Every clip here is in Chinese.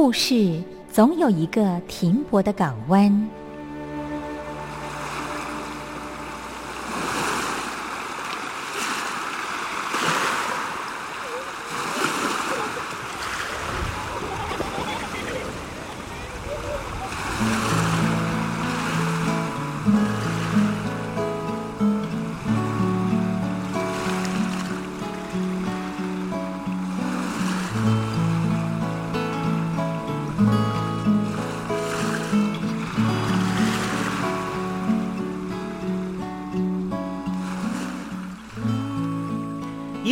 故事总有一个停泊的港湾。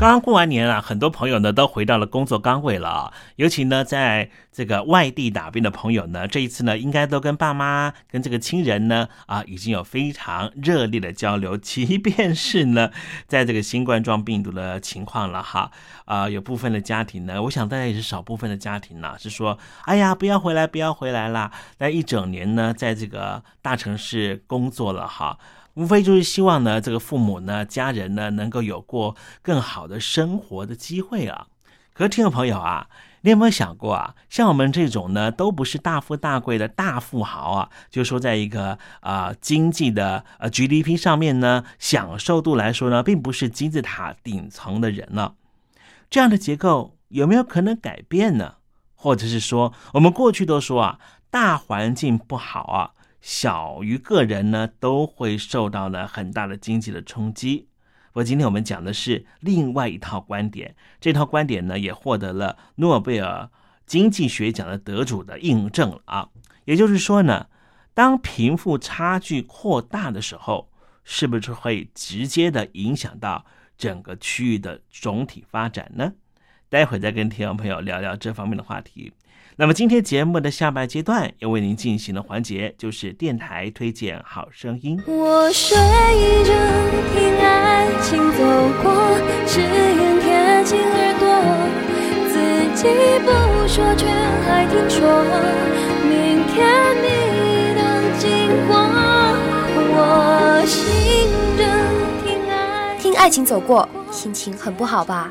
刚刚过完年啊，很多朋友呢都回到了工作岗位了啊。尤其呢，在这个外地打拼的朋友呢，这一次呢，应该都跟爸妈、跟这个亲人呢啊，已经有非常热烈的交流。即便是呢，在这个新冠状病毒的情况了哈，啊，有部分的家庭呢，我想大家也是少部分的家庭呢，是说，哎呀，不要回来，不要回来啦。那一整年呢，在这个大城市工作了哈。无非就是希望呢，这个父母呢、家人呢，能够有过更好的生活的机会啊。可是，听众朋友啊，你有没有想过啊？像我们这种呢，都不是大富大贵的大富豪啊，就说在一个啊经济的呃 GDP 上面呢，享受度来说呢，并不是金字塔顶层的人了。这样的结构有没有可能改变呢？或者是说，我们过去都说啊，大环境不好啊。小于个人呢，都会受到了很大的经济的冲击。不过今天我们讲的是另外一套观点，这套观点呢也获得了诺贝尔经济学奖的得主的印证了啊。也就是说呢，当贫富差距扩大的时候，是不是会直接的影响到整个区域的总体发展呢？待会再跟听众朋友聊聊这方面的话题。那么今天节目的下半阶段要为您进行的环节就是电台推荐好声音。我睡着听爱情走过，只愿贴近耳朵，自己不说却还听说，明天你能经过，我醒着听爱听爱情走过，心情很不好吧？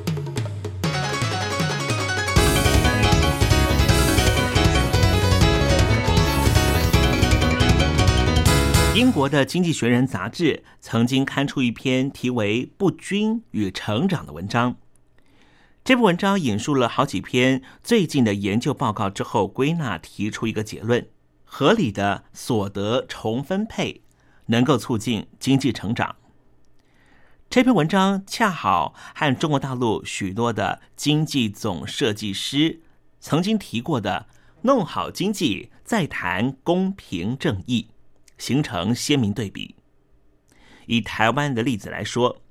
英国的《经济学人》杂志曾经刊出一篇题为《不均与成长》的文章。这部文章引述了好几篇最近的研究报告之后，归纳提出一个结论：合理的所得重分配能够促进经济成长。这篇文章恰好和中国大陆许多的经济总设计师曾经提过的“弄好经济，再谈公平正义”。形成鲜明对比。以台湾的例子来说，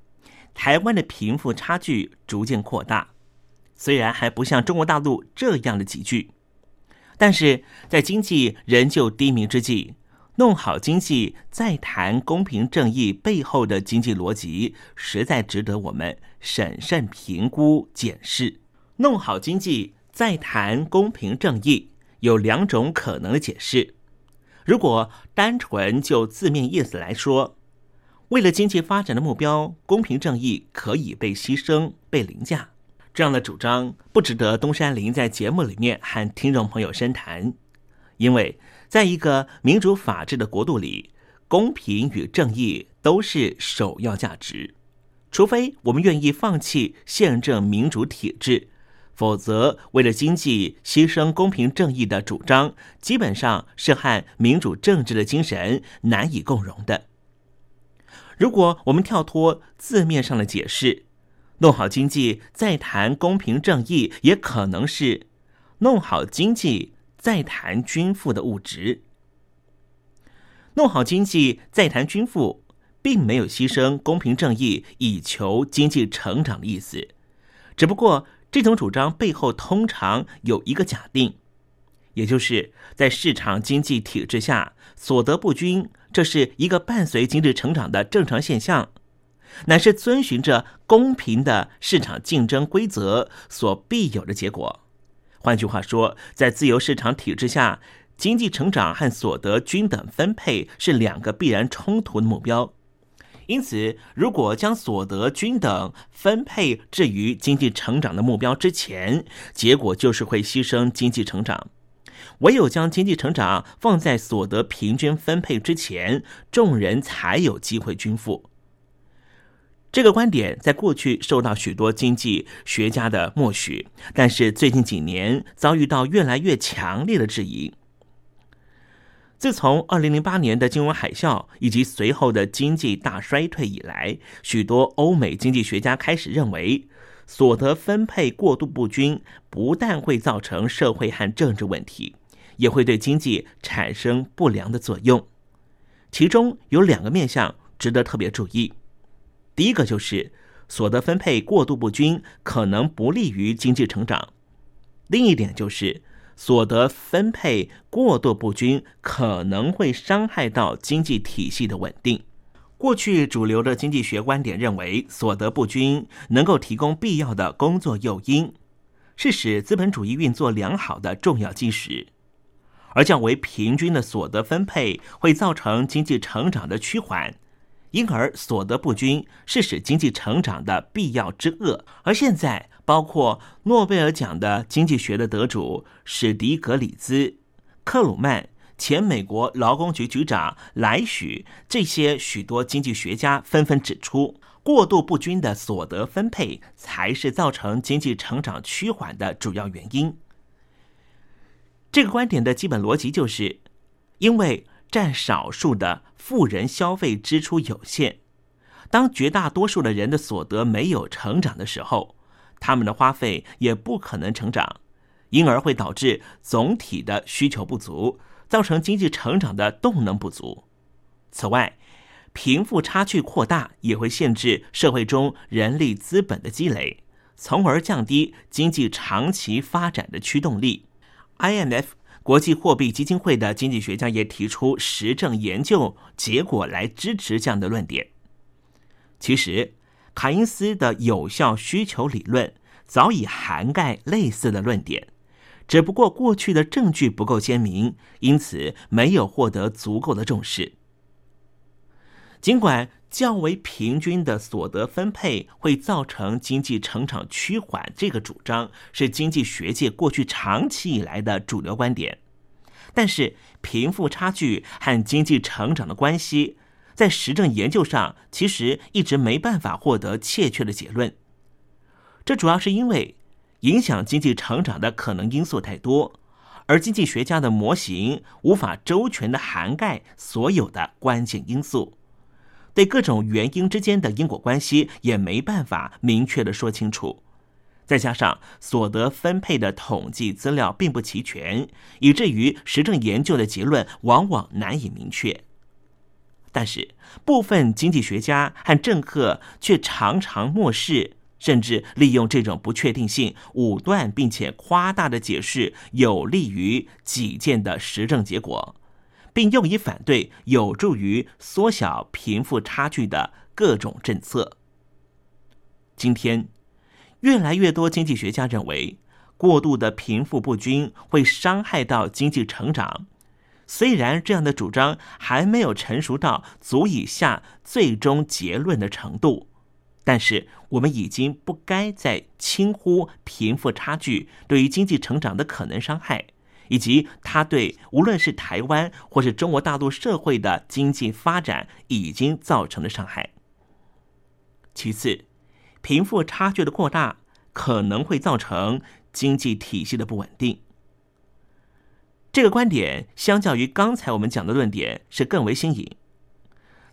台湾的贫富差距逐渐扩大，虽然还不像中国大陆这样的急剧，但是在经济仍旧低迷之际，弄好经济再谈公平正义背后的经济逻辑，实在值得我们审慎评估检视。弄好经济再谈公平正义有两种可能的解释。如果单纯就字面意思来说，为了经济发展的目标，公平正义可以被牺牲、被凌驾，这样的主张不值得东山林在节目里面和听众朋友深谈。因为在一个民主法治的国度里，公平与正义都是首要价值，除非我们愿意放弃宪政民主体制。否则，为了经济牺牲公平正义的主张，基本上是和民主政治的精神难以共融的。如果我们跳脱字面上的解释，弄好经济再谈公平正义，也可能是弄好经济再谈均富的物质。弄好经济再谈均富，并没有牺牲公平正义以求经济成长的意思，只不过。这种主张背后通常有一个假定，也就是在市场经济体制下，所得不均，这是一个伴随经济成长的正常现象，乃是遵循着公平的市场竞争规则所必有的结果。换句话说，在自由市场体制下，经济成长和所得均等分配是两个必然冲突的目标。因此，如果将所得均等分配置于经济成长的目标之前，结果就是会牺牲经济成长。唯有将经济成长放在所得平均分配之前，众人才有机会均富。这个观点在过去受到许多经济学家的默许，但是最近几年遭遇到越来越强烈的质疑。自从二零零八年的金融海啸以及随后的经济大衰退以来，许多欧美经济学家开始认为，所得分配过度不均不但会造成社会和政治问题，也会对经济产生不良的作用。其中有两个面向值得特别注意：第一个就是所得分配过度不均可能不利于经济成长；另一点就是。所得分配过度不均可能会伤害到经济体系的稳定。过去主流的经济学观点认为，所得不均能够提供必要的工作诱因，是使资本主义运作良好的重要基石；而较为平均的所得分配会造成经济成长的趋缓。因而，所得不均是使经济成长的必要之恶。而现在，包括诺贝尔奖的经济学的得主史迪格里兹、克鲁曼、前美国劳工局局长莱许这些许多经济学家纷纷指出，过度不均的所得分配才是造成经济成长趋缓的主要原因。这个观点的基本逻辑就是，因为。占少数的富人消费支出有限，当绝大多数的人的所得没有成长的时候，他们的花费也不可能成长，因而会导致总体的需求不足，造成经济成长的动能不足。此外，贫富差距扩大也会限制社会中人力资本的积累，从而降低经济长期发展的驱动力。IMF。国际货币基金会的经济学家也提出实证研究结果来支持这样的论点。其实，凯因斯的有效需求理论早已涵盖类似的论点，只不过过去的证据不够鲜明，因此没有获得足够的重视。尽管较为平均的所得分配会造成经济成长趋缓，这个主张是经济学界过去长期以来的主流观点，但是贫富差距和经济成长的关系。在实证研究上，其实一直没办法获得确切的结论。这主要是因为影响经济成长的可能因素太多，而经济学家的模型无法周全的涵盖所有的关键因素，对各种原因之间的因果关系也没办法明确的说清楚。再加上所得分配的统计资料并不齐全，以至于实证研究的结论往往难以明确。但是，部分经济学家和政客却常常漠视，甚至利用这种不确定性，武断并且夸大的解释有利于己见的实证结果，并用以反对有助于缩小贫富差距的各种政策。今天，越来越多经济学家认为，过度的贫富不均会伤害到经济成长。虽然这样的主张还没有成熟到足以下最终结论的程度，但是我们已经不该再轻忽贫富差距对于经济成长的可能伤害，以及它对无论是台湾或是中国大陆社会的经济发展已经造成的伤害。其次，贫富差距的扩大可能会造成经济体系的不稳定。这个观点相较于刚才我们讲的论点是更为新颖。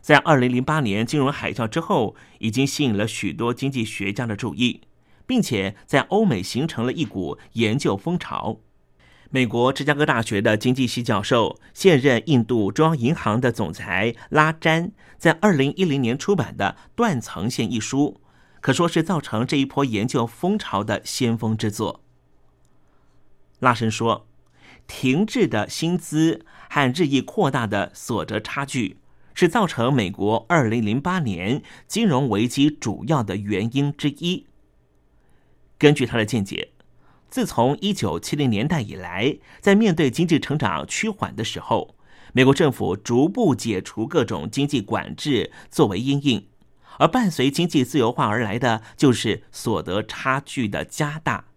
在二零零八年金融海啸之后，已经吸引了许多经济学家的注意，并且在欧美形成了一股研究风潮。美国芝加哥大学的经济系教授、现任印度中央银行的总裁拉詹，在二零一零年出版的《断层线》一书，可说是造成这一波研究风潮的先锋之作。拉申说。停滞的薪资和日益扩大的所得差距，是造成美国二零零八年金融危机主要的原因之一。根据他的见解，自从一九七零年代以来，在面对经济成长趋缓的时候，美国政府逐步解除各种经济管制作为因应，而伴随经济自由化而来的就是所得差距的加大。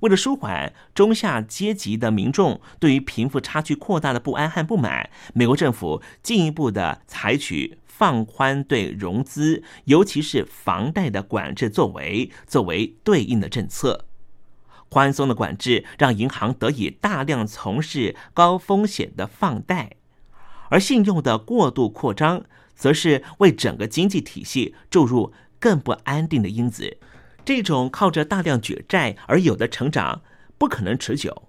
为了舒缓中下阶级的民众对于贫富差距扩大的不安和不满，美国政府进一步的采取放宽对融资，尤其是房贷的管制作为，作为对应的政策。宽松的管制让银行得以大量从事高风险的放贷，而信用的过度扩张，则是为整个经济体系注入更不安定的因子。这种靠着大量举债而有的成长不可能持久。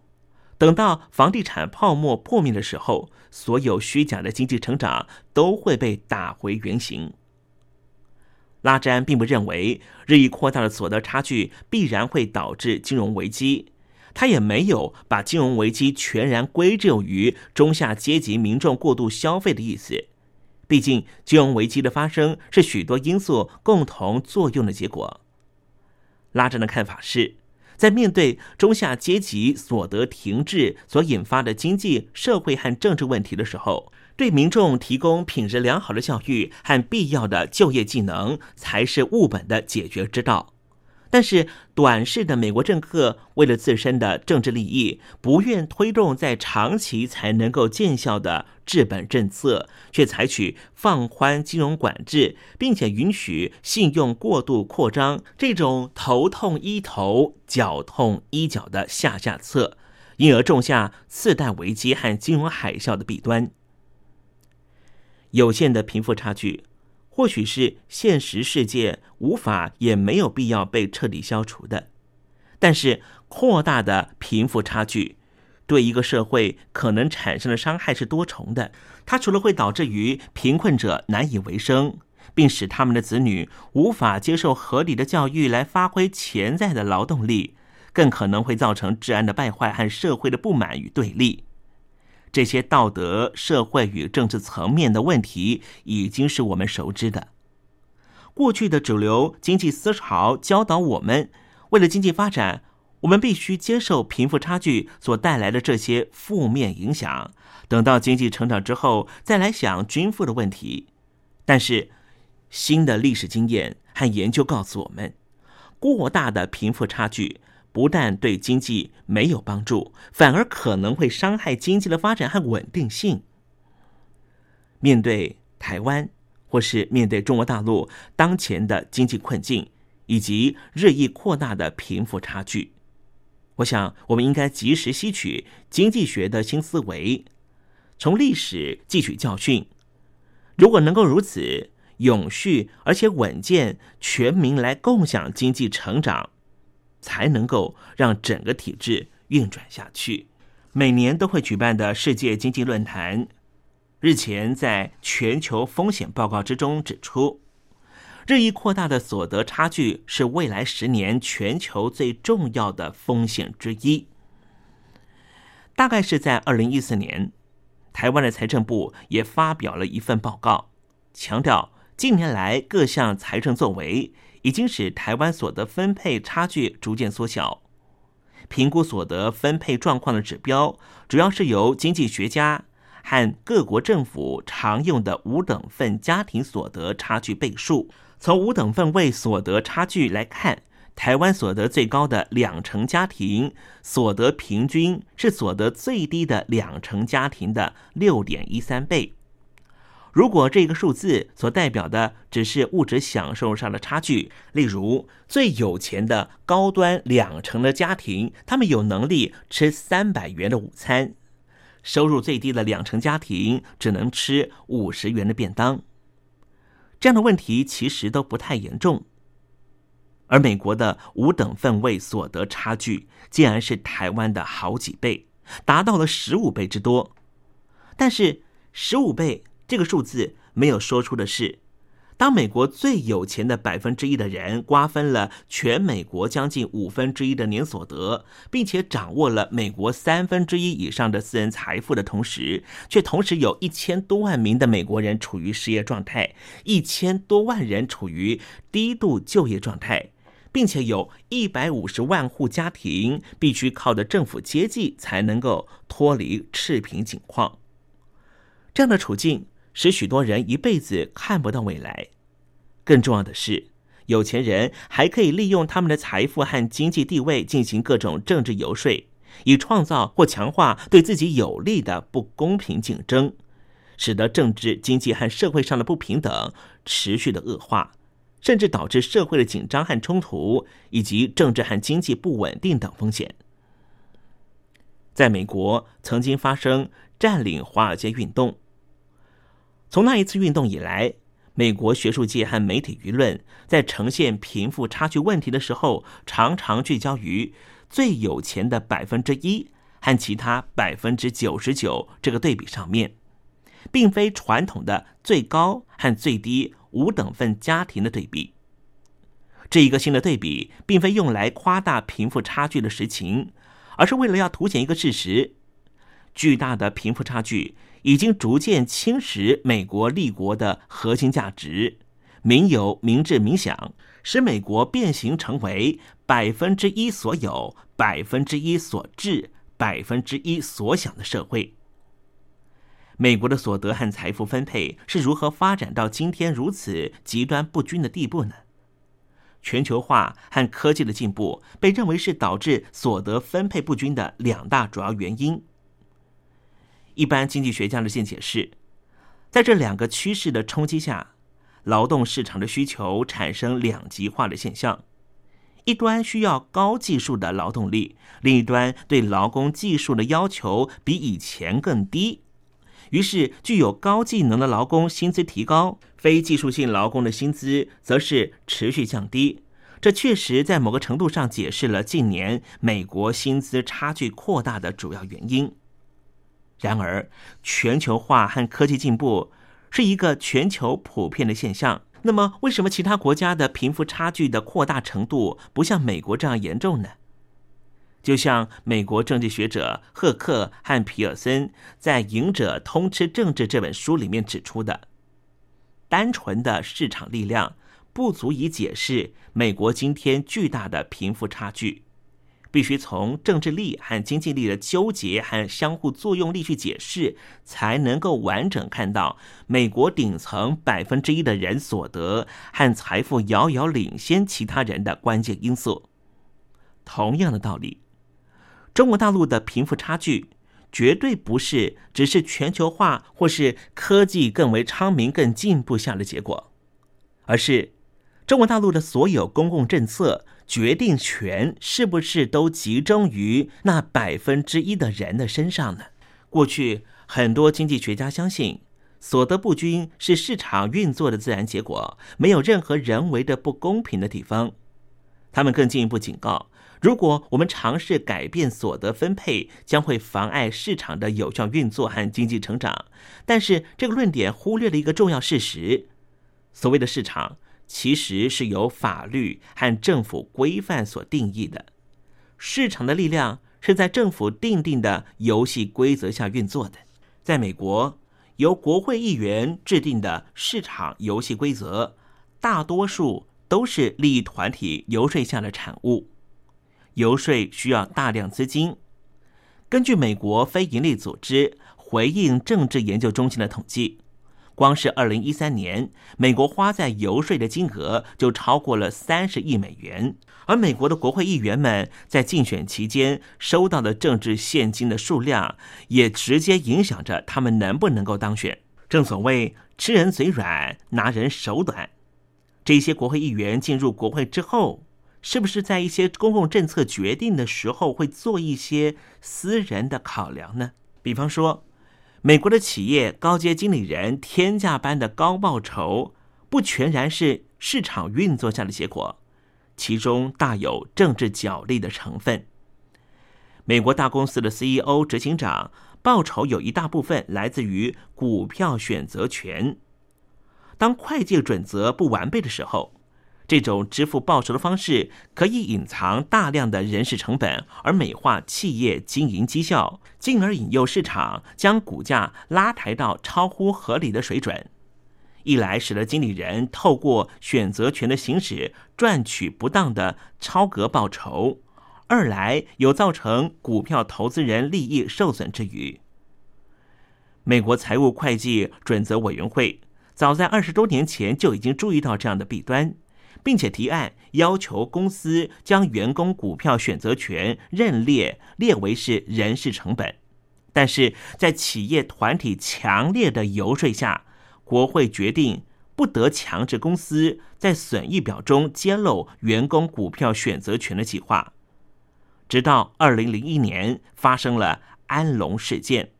等到房地产泡沫破灭的时候，所有虚假的经济成长都会被打回原形。拉詹并不认为日益扩大的所得差距必然会导致金融危机，他也没有把金融危机全然归咎于中下阶级民众过度消费的意思。毕竟，金融危机的发生是许多因素共同作用的结果。拉詹的看法是，在面对中下阶级所得停滞所引发的经济社会和政治问题的时候，对民众提供品质良好的教育和必要的就业技能，才是务本的解决之道。但是，短视的美国政客为了自身的政治利益，不愿推动在长期才能够见效的治本政策，却采取放宽金融管制，并且允许信用过度扩张这种头痛医头、脚痛医脚的下下策，因而种下次贷危机和金融海啸的弊端。有限的贫富差距。或许是现实世界无法也没有必要被彻底消除的，但是扩大的贫富差距对一个社会可能产生的伤害是多重的。它除了会导致于贫困者难以为生，并使他们的子女无法接受合理的教育来发挥潜在的劳动力，更可能会造成治安的败坏和社会的不满与对立。这些道德、社会与政治层面的问题，已经是我们熟知的。过去的主流经济思潮教导我们，为了经济发展，我们必须接受贫富差距所带来的这些负面影响。等到经济成长之后，再来想均富的问题。但是，新的历史经验和研究告诉我们，过大的贫富差距不但对经济没有帮助，反而可能会伤害经济的发展和稳定性。面对台湾，或是面对中国大陆当前的经济困境以及日益扩大的贫富差距，我想我们应该及时吸取经济学的新思维。从历史汲取教训，如果能够如此永续而且稳健，全民来共享经济成长，才能够让整个体制运转下去。每年都会举办的世界经济论坛，日前在全球风险报告之中指出，日益扩大的所得差距是未来十年全球最重要的风险之一。大概是在二零一四年。台湾的财政部也发表了一份报告，强调近年来各项财政作为已经使台湾所得分配差距逐渐缩小。评估所得分配状况的指标，主要是由经济学家和各国政府常用的五等份家庭所得差距倍数。从五等份位所得差距来看。台湾所得最高的两成家庭所得平均是所得最低的两成家庭的六点一三倍。如果这个数字所代表的只是物质享受上的差距，例如最有钱的高端两成的家庭，他们有能力吃三百元的午餐；收入最低的两成家庭只能吃五十元的便当。这样的问题其实都不太严重。而美国的五等分位所得差距竟然是台湾的好几倍，达到了十五倍之多。但是十五倍这个数字没有说出的是，当美国最有钱的百分之一的人瓜分了全美国将近五分之一的年所得，并且掌握了美国三分之一以上的私人财富的同时，却同时有一千多万名的美国人处于失业状态，一千多万人处于低度就业状态。并且有一百五十万户家庭必须靠着政府接济才能够脱离赤贫境况，这样的处境使许多人一辈子看不到未来。更重要的是，有钱人还可以利用他们的财富和经济地位进行各种政治游说，以创造或强化对自己有利的不公平竞争，使得政治、经济和社会上的不平等持续的恶化。甚至导致社会的紧张和冲突，以及政治和经济不稳定等风险。在美国，曾经发生占领华尔街运动。从那一次运动以来，美国学术界和媒体舆论在呈现贫富差距问题的时候，常常聚焦于最有钱的百分之一和其他百分之九十九这个对比上面，并非传统的最高和最低。五等份家庭的对比，这一个新的对比，并非用来夸大贫富差距的实情，而是为了要凸显一个事实：巨大的贫富差距已经逐渐侵蚀美国立国的核心价值——民有、民治、民享，使美国变形成为百分之一所有、百分之一所治、百分之一所享的社会。美国的所得和财富分配是如何发展到今天如此极端不均的地步呢？全球化和科技的进步被认为是导致所得分配不均的两大主要原因。一般经济学家的见解是，在这两个趋势的冲击下，劳动市场的需求产生两极化的现象：一端需要高技术的劳动力，另一端对劳工技术的要求比以前更低。于是，具有高技能的劳工薪资提高，非技术性劳工的薪资则是持续降低。这确实在某个程度上解释了近年美国薪资差距扩大的主要原因。然而，全球化和科技进步是一个全球普遍的现象。那么，为什么其他国家的贫富差距的扩大程度不像美国这样严重呢？就像美国政治学者赫克和皮尔森在《赢者通吃政治》这本书里面指出的，单纯的市场力量不足以解释美国今天巨大的贫富差距。必须从政治力和经济力的纠结和相互作用力去解释，才能够完整看到美国顶层百分之一的人所得和财富遥遥领先其他人的关键因素。同样的道理，中国大陆的贫富差距绝对不是只是全球化或是科技更为昌明、更进步下的结果，而是中国大陆的所有公共政策。决定权是不是都集中于那百分之一的人的身上呢？过去很多经济学家相信，所得不均是市场运作的自然结果，没有任何人为的不公平的地方。他们更进一步警告，如果我们尝试改变所得分配，将会妨碍市场的有效运作和经济成长。但是这个论点忽略了一个重要事实：所谓的市场。其实是由法律和政府规范所定义的，市场的力量是在政府定定的游戏规则下运作的。在美国，由国会议员制定的市场游戏规则，大多数都是利益团体游说下的产物。游说需要大量资金。根据美国非营利组织回应政治研究中心的统计。光是二零一三年，美国花在游说的金额就超过了三十亿美元，而美国的国会议员们在竞选期间收到的政治现金的数量，也直接影响着他们能不能够当选。正所谓吃人嘴软，拿人手短。这些国会议员进入国会之后，是不是在一些公共政策决定的时候会做一些私人的考量呢？比方说。美国的企业高阶经理人天价般的高报酬，不全然是市场运作下的结果，其中大有政治角力的成分。美国大公司的 CEO、执行长报酬有一大部分来自于股票选择权，当会计准则不完备的时候。这种支付报酬的方式可以隐藏大量的人事成本，而美化企业经营绩效，进而引诱市场将股价拉抬到超乎合理的水准。一来使得经理人透过选择权的行使赚取不当的超额报酬；二来有造成股票投资人利益受损之余。美国财务会计准则委员会早在二十多年前就已经注意到这样的弊端。并且提案要求公司将员工股票选择权认列列为是人事成本，但是在企业团体强烈的游说下，国会决定不得强制公司在损益表中揭露员工股票选择权的计划。直到二零零一年发生了安龙事件，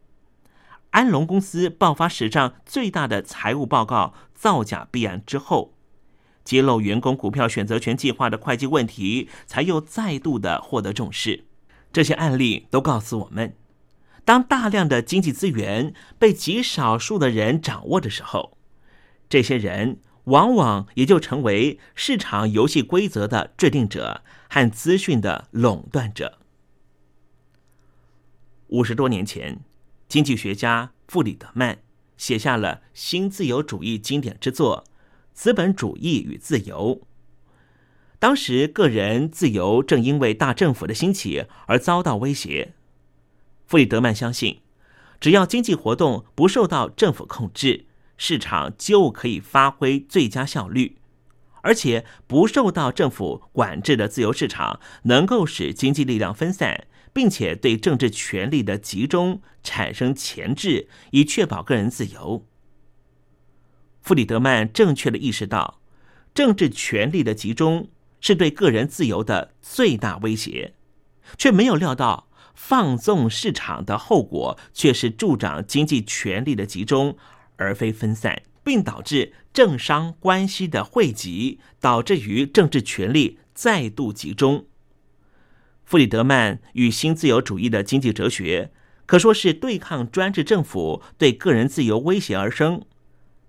安龙公司爆发史上最大的财务报告造假弊案之后。揭露员工股票选择权计划的会计问题，才又再度的获得重视。这些案例都告诉我们，当大量的经济资源被极少数的人掌握的时候，这些人往往也就成为市场游戏规则的制定者和资讯的垄断者。五十多年前，经济学家弗里德曼写下了新自由主义经典之作。资本主义与自由。当时，个人自由正因为大政府的兴起而遭到威胁。弗里德曼相信，只要经济活动不受到政府控制，市场就可以发挥最佳效率。而且，不受到政府管制的自由市场能够使经济力量分散，并且对政治权力的集中产生钳制，以确保个人自由。弗里德曼正确的意识到，政治权力的集中是对个人自由的最大威胁，却没有料到放纵市场的后果却是助长经济权力的集中，而非分散，并导致政商关系的汇集，导致于政治权力再度集中。弗里德曼与新自由主义的经济哲学，可说是对抗专制政府对个人自由威胁而生。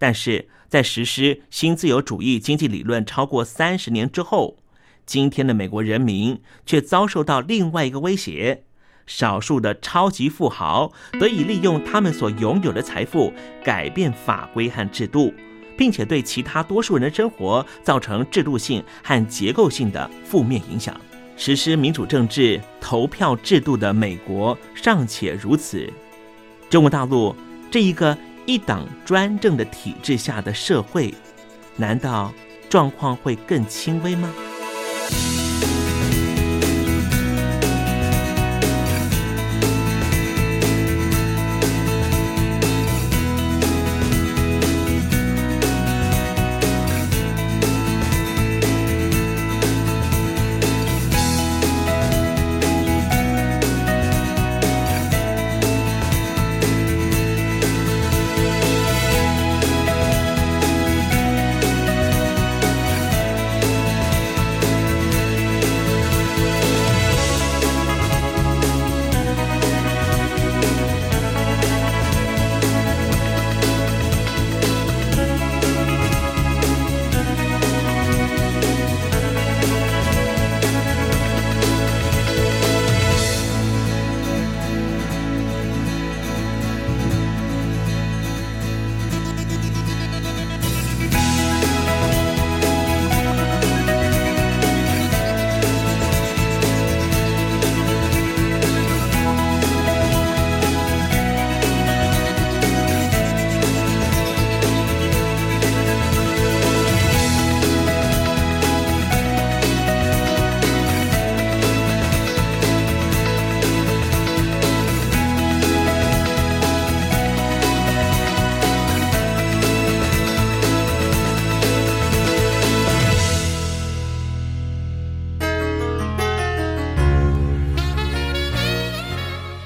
但是在实施新自由主义经济理论超过三十年之后，今天的美国人民却遭受到另外一个威胁：少数的超级富豪得以利用他们所拥有的财富改变法规和制度，并且对其他多数人的生活造成制度性和结构性的负面影响。实施民主政治投票制度的美国尚且如此，中国大陆这一个一党专政的体制下的社会，难道状况会更轻微吗？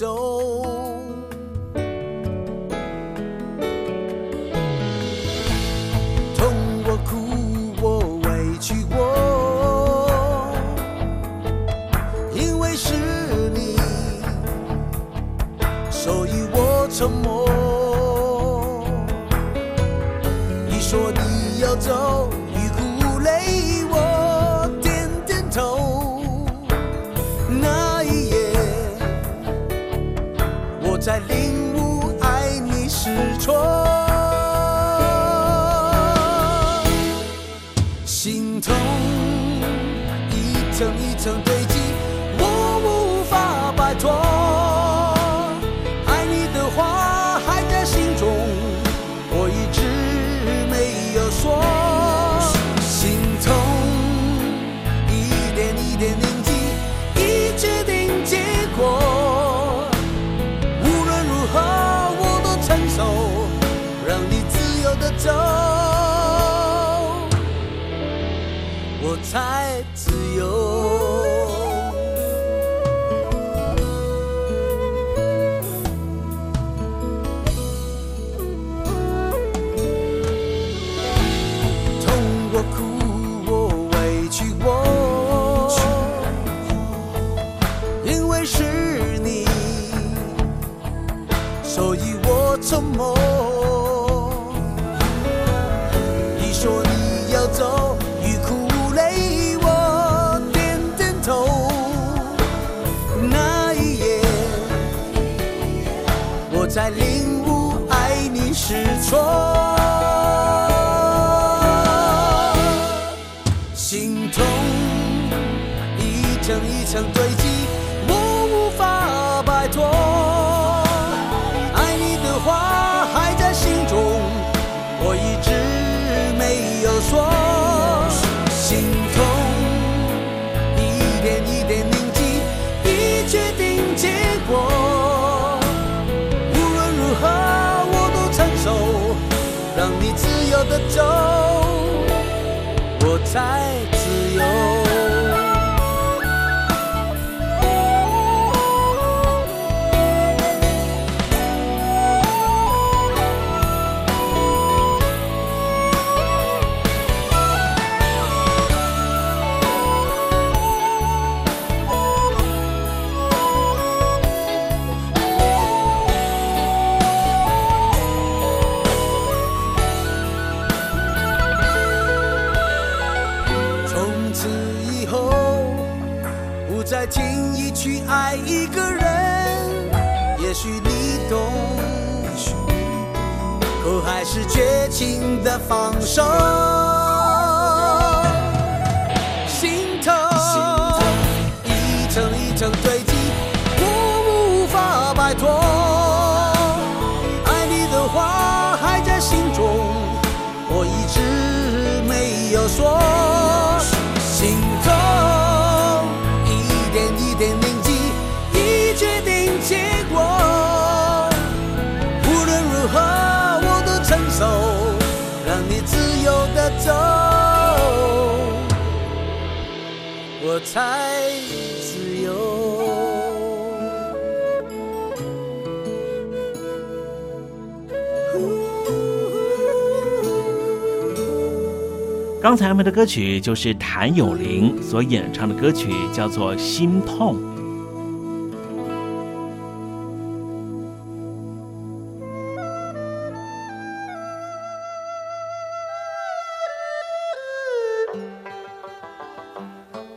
的才自由。痛过、哭过、委屈过，因为是你，所以我沉默。是错。来情的放手。才自由。刚才我们的歌曲就是谭咏麟所演唱的歌曲，叫做《心痛》。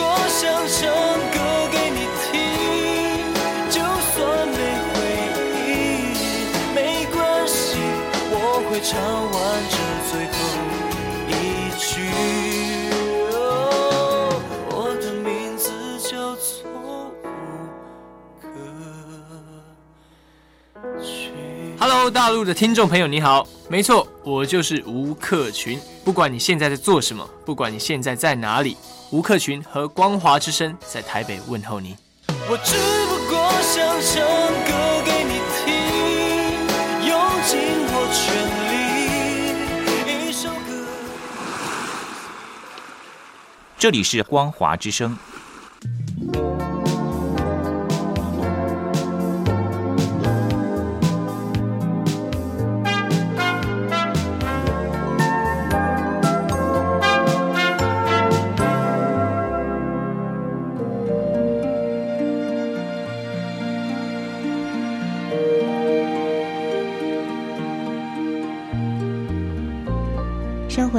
不过想唱歌给你听，就算没回应，没关系，我会唱完这最后一句。哦我的名字叫做。Hello，大陆的听众朋友，你好，没错，我就是吴克群。不管你现在在做什么，不管你现在在哪里，吴克群和光华之声在台北问候你。我只不过想唱歌给你听，用尽我全力，一首歌。这里是光华之声。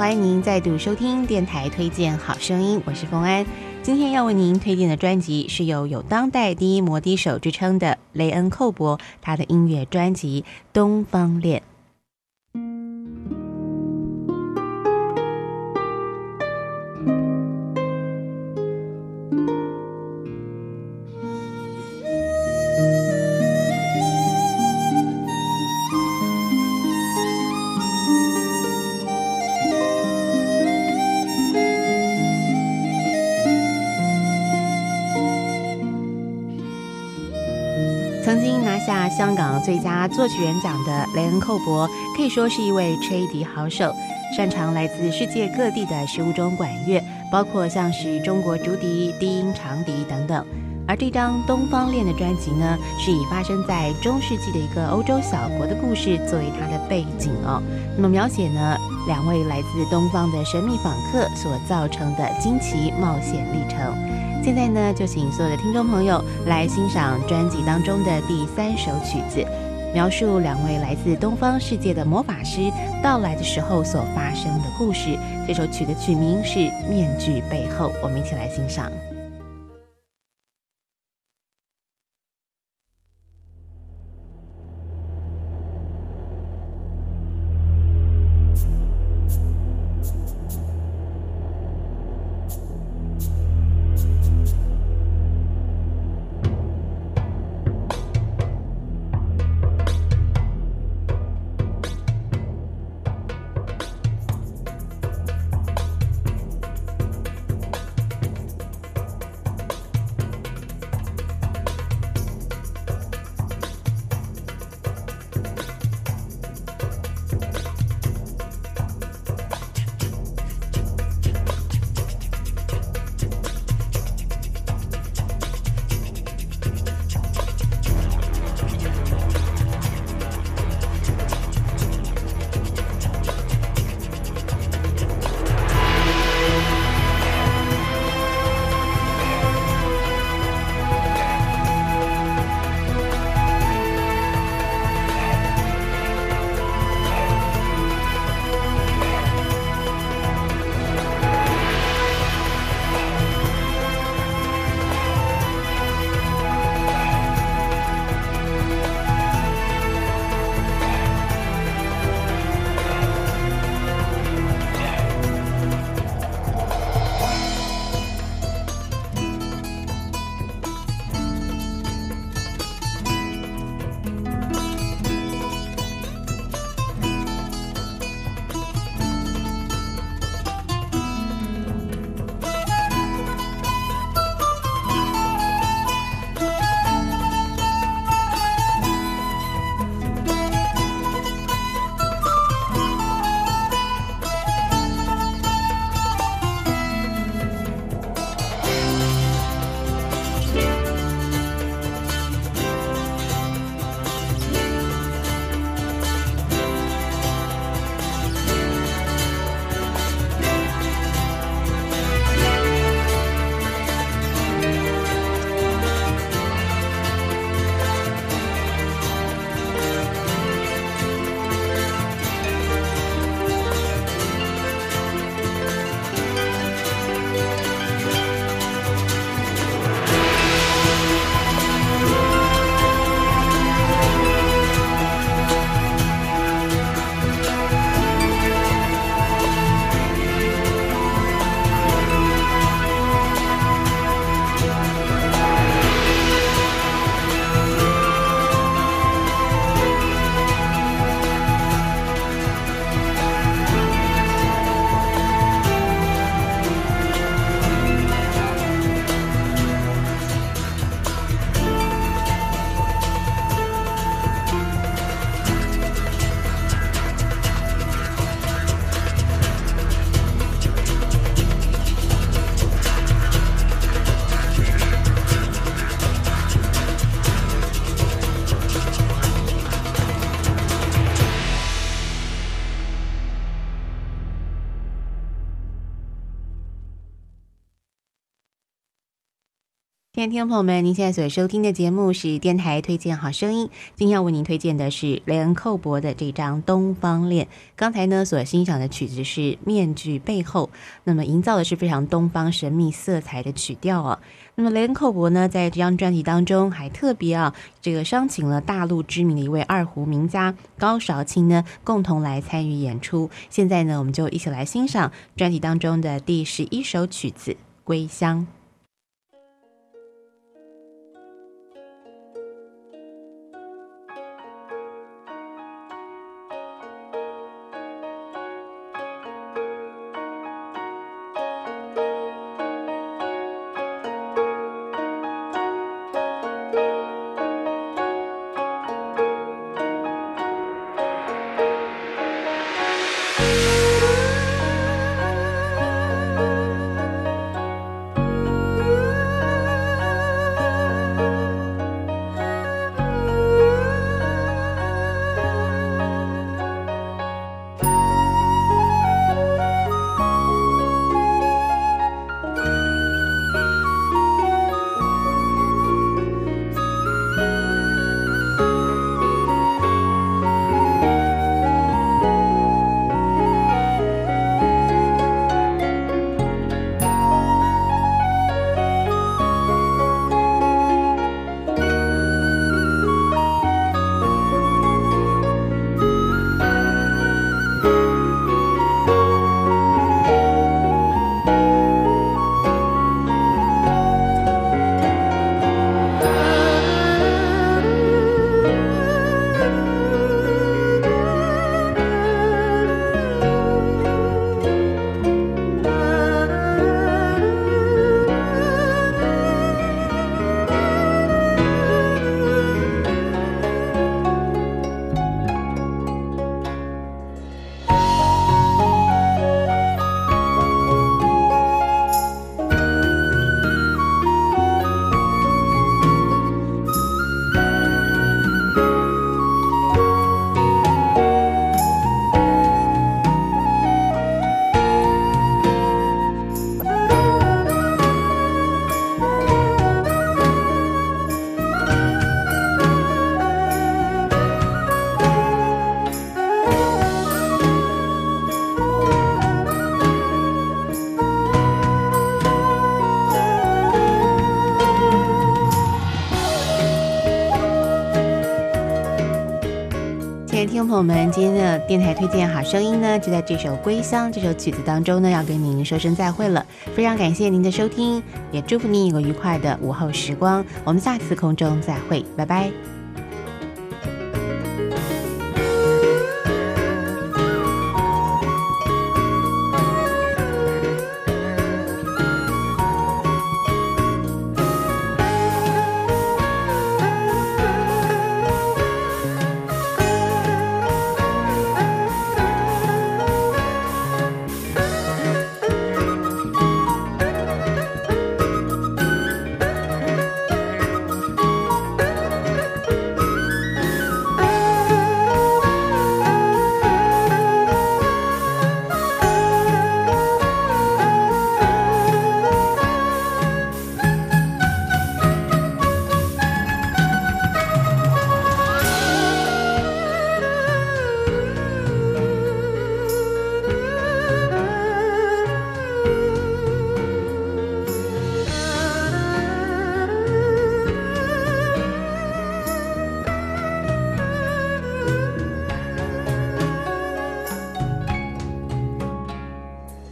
欢迎您再度收听电台推荐好声音，我是冯安。今天要为您推荐的专辑是由有当代第一摩笛手之称的雷恩·寇伯，他的音乐专辑《东方恋》。最佳作曲人奖的雷恩·寇伯，可以说是一位吹笛好手，擅长来自世界各地的十五种管乐，包括像是中国竹笛、低音长笛等等。而这张《东方恋》的专辑呢，是以发生在中世纪的一个欧洲小国的故事作为它的背景哦。那么描写呢，两位来自东方的神秘访客所造成的惊奇冒险历程。现在呢，就请所有的听众朋友来欣赏专辑当中的第三首曲子，描述两位来自东方世界的魔法师到来的时候所发生的故事。这首曲的曲名是《面具背后》，我们一起来欣赏。听众朋友们，您现在所收听的节目是电台推荐好声音。今天要为您推荐的是雷恩·寇博的这张《东方恋》。刚才呢所欣赏的曲子是《面具背后》，那么营造的是非常东方神秘色彩的曲调哦。那么雷恩·寇博呢在这张专辑当中还特别啊这个商请了大陆知名的一位二胡名家高韶清呢共同来参与演出。现在呢我们就一起来欣赏专辑当中的第十一首曲子《归乡》。我们今天的电台推荐好声音呢，就在这首《归乡》这首曲子当中呢，要跟您说声再会了。非常感谢您的收听，也祝福您有个愉快的午后时光。我们下次空中再会，拜拜。